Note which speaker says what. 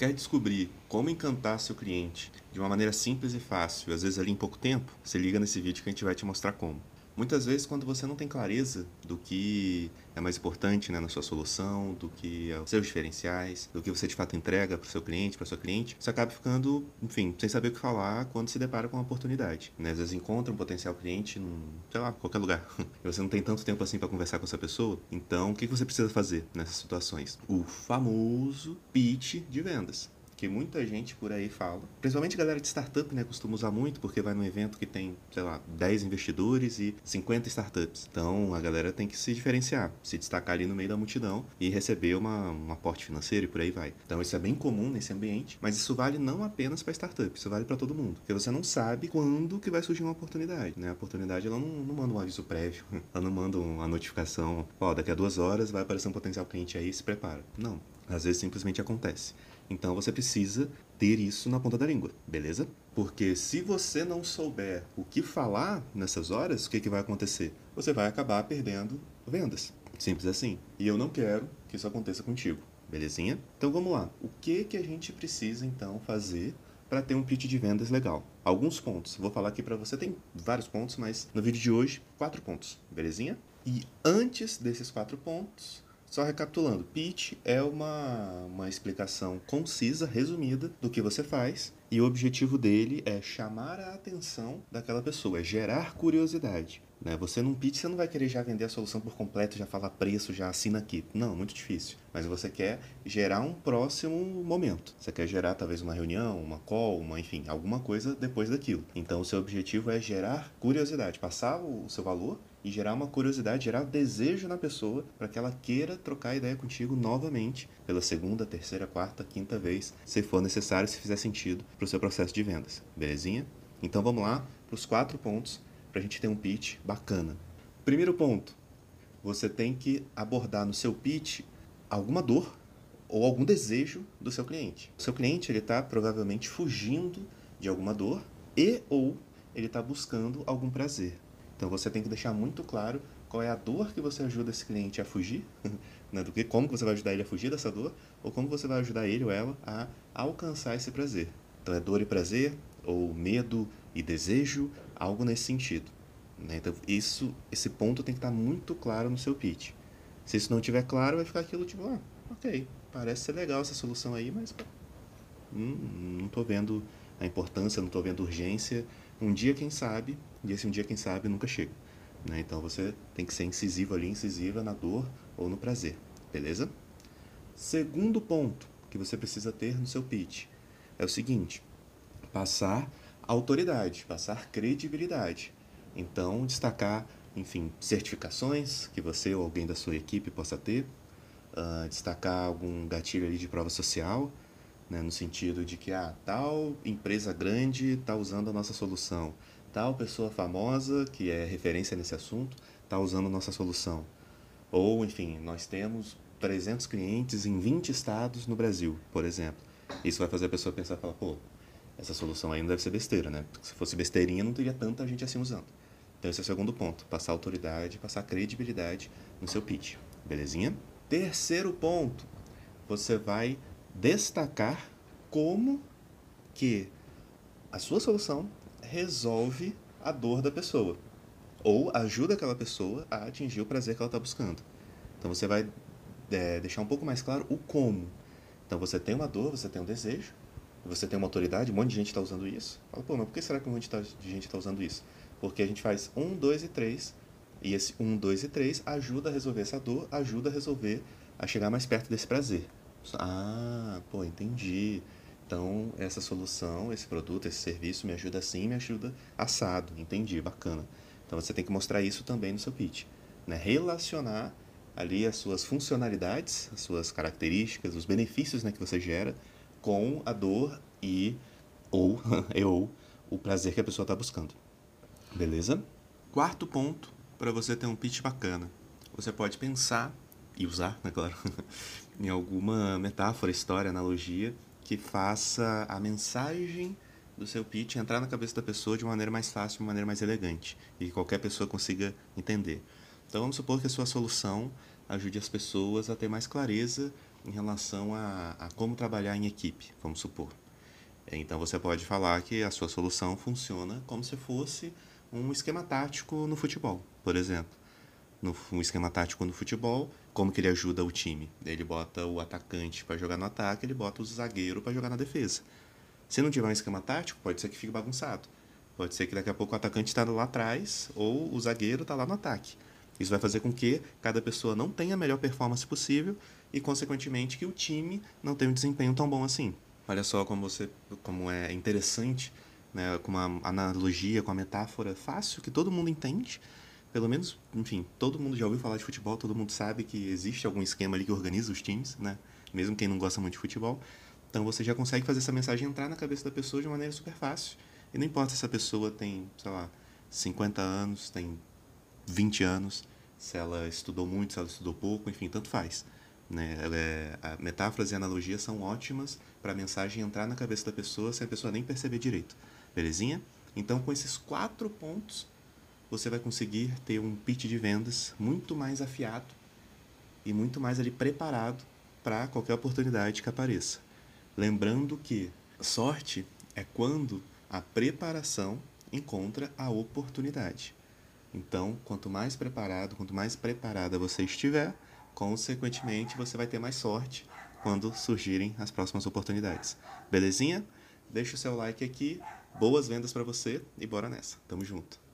Speaker 1: Quer descobrir como encantar seu cliente de uma maneira simples e fácil, às vezes ali em pouco tempo? Se liga nesse vídeo que a gente vai te mostrar como. Muitas vezes, quando você não tem clareza do que é mais importante né, na sua solução, do que é os seus diferenciais, do que você de fato entrega para o seu cliente, para sua cliente, você acaba ficando, enfim, sem saber o que falar quando se depara com uma oportunidade. Né? Às vezes encontra um potencial cliente num, sei lá, qualquer lugar. e você não tem tanto tempo assim para conversar com essa pessoa. Então, o que você precisa fazer nessas situações? O famoso pitch de vendas que muita gente por aí fala. Principalmente galera de startup, né, costuma usar muito, porque vai num evento que tem, sei lá, 10 investidores e 50 startups. Então a galera tem que se diferenciar, se destacar ali no meio da multidão e receber uma, um aporte financeiro e por aí vai. Então isso é bem comum nesse ambiente, mas isso vale não apenas para startup, isso vale para todo mundo. Porque você não sabe quando que vai surgir uma oportunidade, né? A oportunidade ela não, não manda um aviso prévio, ela não manda uma notificação, ó, daqui a duas horas vai aparecer um potencial cliente aí, se prepara. Não, às vezes simplesmente acontece. Então você precisa ter isso na ponta da língua, beleza? Porque se você não souber o que falar nessas horas, o que, que vai acontecer? Você vai acabar perdendo vendas. Simples assim. E eu não quero que isso aconteça contigo, belezinha? Então vamos lá. O que, que a gente precisa então fazer para ter um pitch de vendas legal? Alguns pontos. Vou falar aqui para você, tem vários pontos, mas no vídeo de hoje, quatro pontos, belezinha? E antes desses quatro pontos, só recapitulando, pitch é uma, uma explicação concisa, resumida do que você faz e o objetivo dele é chamar a atenção daquela pessoa, é gerar curiosidade. Né? Você num pitch você não vai querer já vender a solução por completo, já falar preço, já assina aqui. Não, muito difícil. Mas você quer gerar um próximo momento. Você quer gerar talvez uma reunião, uma call, uma, enfim, alguma coisa depois daquilo. Então o seu objetivo é gerar curiosidade, passar o seu valor e gerar uma curiosidade, gerar desejo na pessoa para que ela queira trocar ideia contigo novamente pela segunda, terceira, quarta, quinta vez, se for necessário, se fizer sentido para o seu processo de vendas. Belezinha? Então vamos lá para os quatro pontos para a gente ter um pitch bacana. Primeiro ponto, você tem que abordar no seu pitch alguma dor ou algum desejo do seu cliente. O seu cliente ele está provavelmente fugindo de alguma dor e ou ele está buscando algum prazer. Então você tem que deixar muito claro qual é a dor que você ajuda esse cliente a fugir, né, do que como você vai ajudar ele a fugir dessa dor, ou como você vai ajudar ele ou ela a alcançar esse prazer. Então é dor e prazer, ou medo e desejo, algo nesse sentido. Né? Então isso, esse ponto tem que estar muito claro no seu pitch. Se isso não estiver claro, vai ficar aquilo tipo, ah, ok, parece ser legal essa solução aí, mas hum, não estou vendo a importância, não estou vendo urgência. Um dia, quem sabe, e esse um dia, quem sabe, nunca chega. Né? Então você tem que ser incisivo ali, incisiva na dor ou no prazer, beleza? Segundo ponto que você precisa ter no seu pitch é o seguinte: passar autoridade, passar credibilidade. Então, destacar, enfim, certificações que você ou alguém da sua equipe possa ter, uh, destacar algum gatilho ali de prova social, né, no sentido de que ah, tal empresa grande está usando a nossa solução, tal pessoa famosa que é referência nesse assunto está usando a nossa solução. Ou, enfim, nós temos 300 clientes em 20 estados no Brasil, por exemplo. Isso vai fazer a pessoa pensar e falar, pô, essa solução aí não deve ser besteira, né? Porque se fosse besteirinha, não teria tanta gente assim usando. Então esse é o segundo ponto, passar autoridade, passar credibilidade no seu pitch, belezinha? Terceiro ponto, você vai destacar como que a sua solução resolve a dor da pessoa ou ajuda aquela pessoa a atingir o prazer que ela está buscando. Então você vai é, deixar um pouco mais claro o como. Então você tem uma dor, você tem um desejo, você tem uma autoridade, um monte de gente está usando isso. Fala, pô, mas por que será que um monte de gente está usando isso? Porque a gente faz um, dois e três, e esse um, dois e três ajuda a resolver essa dor, ajuda a resolver, a chegar mais perto desse prazer. Ah, pô, entendi. Então, essa solução, esse produto, esse serviço me ajuda assim, me ajuda assado. Entendi, bacana. Então, você tem que mostrar isso também no seu pitch. Né? Relacionar ali as suas funcionalidades, as suas características, os benefícios né, que você gera com a dor e ou, e, ou o prazer que a pessoa está buscando. Beleza? Quarto ponto para você ter um pitch bacana. Você pode pensar e usar, né, claro, em alguma metáfora, história, analogia que faça a mensagem do seu pitch entrar na cabeça da pessoa de uma maneira mais fácil, de uma maneira mais elegante e que qualquer pessoa consiga entender. Então vamos supor que a sua solução ajude as pessoas a ter mais clareza em relação a, a como trabalhar em equipe, vamos supor. Então você pode falar que a sua solução funciona como se fosse um esquema tático no futebol, por exemplo. No um esquema tático no futebol, como que ele ajuda o time? Ele bota o atacante para jogar no ataque, ele bota o zagueiro para jogar na defesa. Se não tiver um esquema tático, pode ser que fique bagunçado. Pode ser que daqui a pouco o atacante está lá atrás ou o zagueiro está lá no ataque. Isso vai fazer com que cada pessoa não tenha a melhor performance possível e, consequentemente, que o time não tenha um desempenho tão bom assim. Olha só como você como é interessante, né, com uma analogia, com uma metáfora fácil que todo mundo entende. Pelo menos, enfim, todo mundo já ouviu falar de futebol, todo mundo sabe que existe algum esquema ali que organiza os times, né? Mesmo quem não gosta muito de futebol. Então você já consegue fazer essa mensagem entrar na cabeça da pessoa de maneira super fácil. E não importa se essa pessoa tem, sei lá, 50 anos, tem 20 anos, se ela estudou muito, se ela estudou pouco, enfim, tanto faz. Né? É, metáforas e analogias são ótimas para a mensagem entrar na cabeça da pessoa sem a pessoa nem perceber direito. Belezinha? Então, com esses quatro pontos, você vai conseguir ter um pitch de vendas muito mais afiado e muito mais ali preparado para qualquer oportunidade que apareça. Lembrando que sorte é quando a preparação encontra a oportunidade. Então, quanto mais preparado, quanto mais preparada você estiver, consequentemente você vai ter mais sorte quando surgirem as próximas oportunidades. Belezinha? Deixa o seu like aqui. Boas vendas para você e bora nessa. Tamo junto.